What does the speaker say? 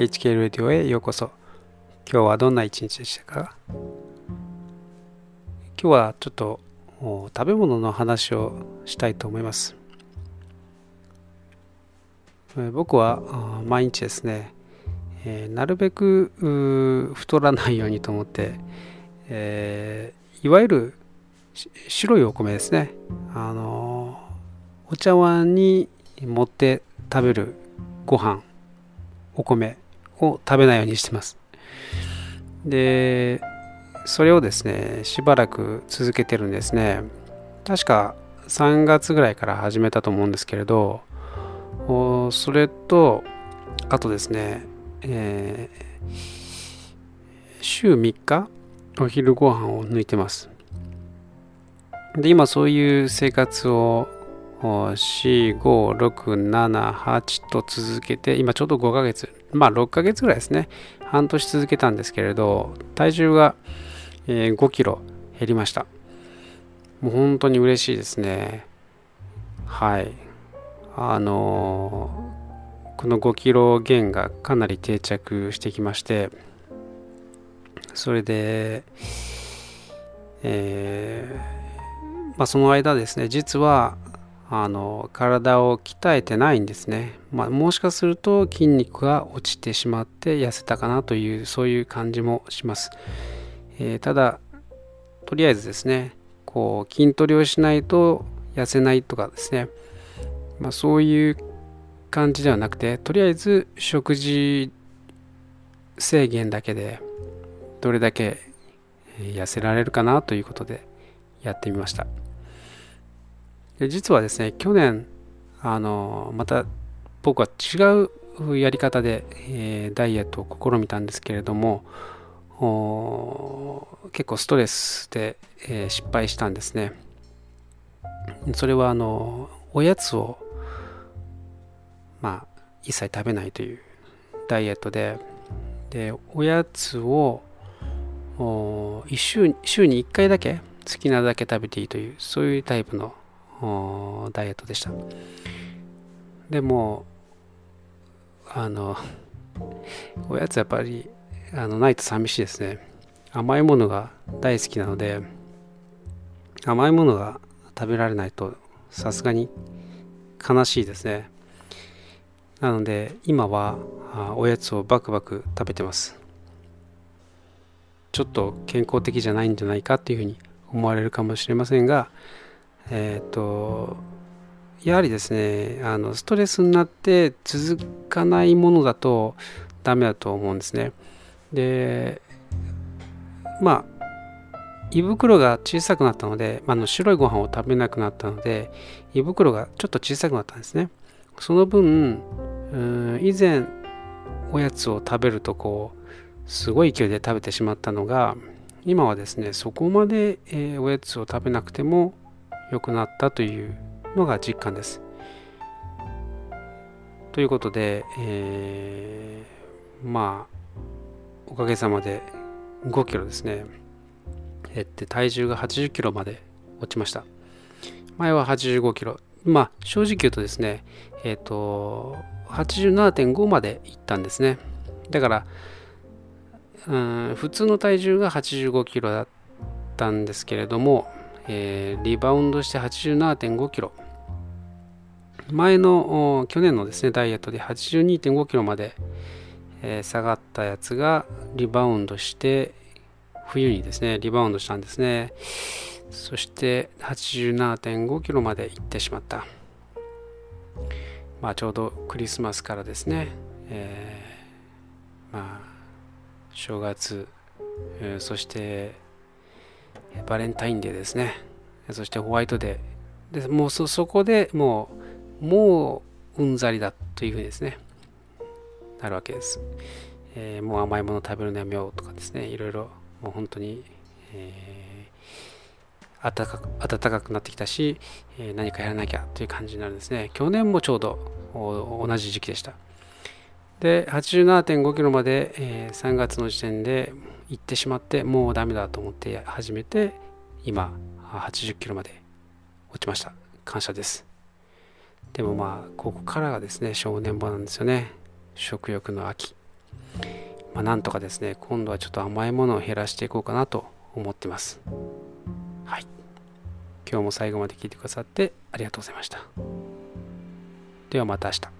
HK レディオへようこそ。今日はどんな一日でしたか？今日はちょっと食べ物の話をしたいと思います。僕は毎日ですね、え、なるべく太らないようにと思って、えー、いわゆる白いお米ですね。あのお茶碗に持って食べるご飯お米。を食べないようにしてます。でそれをですねしばらく続けてるんですね。確か3月ぐらいから始めたと思うんですけれどそれとあとですね、えー、週3日お昼ご飯を抜いてます。で今そういう生活を45678と続けて今ちょうど5ヶ月まあ6ヶ月ぐらいですね半年続けたんですけれど体重が、5キロ減りましたもう本当に嬉しいですねはいあの、この5キロ減がかなり定着してきましてそれでえー、まあ、その間ですね実はあの体を鍛えてないんですね、まあ、もしかすると筋肉が落ちてしまって痩せたかなというそういう感じもします、えー、ただとりあえずですねこう筋トレをしないと痩せないとかですね、まあ、そういう感じではなくてとりあえず食事制限だけでどれだけ痩せられるかなということでやってみました。で実はですね去年あのまた僕は違うやり方で、えー、ダイエットを試みたんですけれども結構ストレスで、えー、失敗したんですね。それはあのおやつをまあ一切食べないというダイエットででおやつを1週週に1回だけ好きなだけ食べていいというそういうタイプのダイエットでした。でもあのおやつやっぱりあのないと寂しいですね。甘いものが大好きなので甘いものが食べられないとさすがに悲しいですね。なので今はおやつをバクバク食べてます。ちょっと健康的じゃないんじゃないかっていうふうに思われるかもしれませんがえっ、ー、とやはりですねあのストレスになって続かないものだとダメだと思うんですね。でまあ胃袋が小さくなったので、まあ、の白いご飯を食べなくなったので胃袋がちょっと小さくなったんですね。その分以前おやつを食べるとこうすごい勢いで食べてしまったのが今はですねそこまで、えー、おやつを食べなくても良くなったというのが実感です。ということで、えー、まあおかげさまで5キロですね。減って体重が80キロまで落ちました。前は85キロ。まあ正直言うとですねえっ、ー、と87.5までいったんですね。だからうん普通の体重が85キロだったんですけれどもえー、リバウンドして87.5キロ。前の去年のですねダイエットで82.5キロまで、えー、下がったやつがリバウンドして冬にですねリバウンドしたんですね。そして87.5キロまで行ってしまった。まあちょうどクリスマスからですね、えー、まあ正月、え、そしてバレンタインデーですね。そしてホワイトデー。でもうそそこでもう、もううんざりだというふうにですね、なるわけです。えー、もう甘いもの食べるのやめようとかですね、いろいろもう本当に、えー、暖かく暖かくなってきたし、えー、何かやらなきゃという感じになるんですね。去年もちょうど同じ時期でした。で、87.5キロまで、えー、3月の時点で行ってしまってもうダメだと思って始めて今80キロまで落ちました。感謝です。でもまあここからがですね正念場なんですよね。食欲の秋。まあ、なんとかですね今度はちょっと甘いものを減らしていこうかなと思ってます。はい。今日も最後まで聞いてくださってありがとうございました。ではまた明日。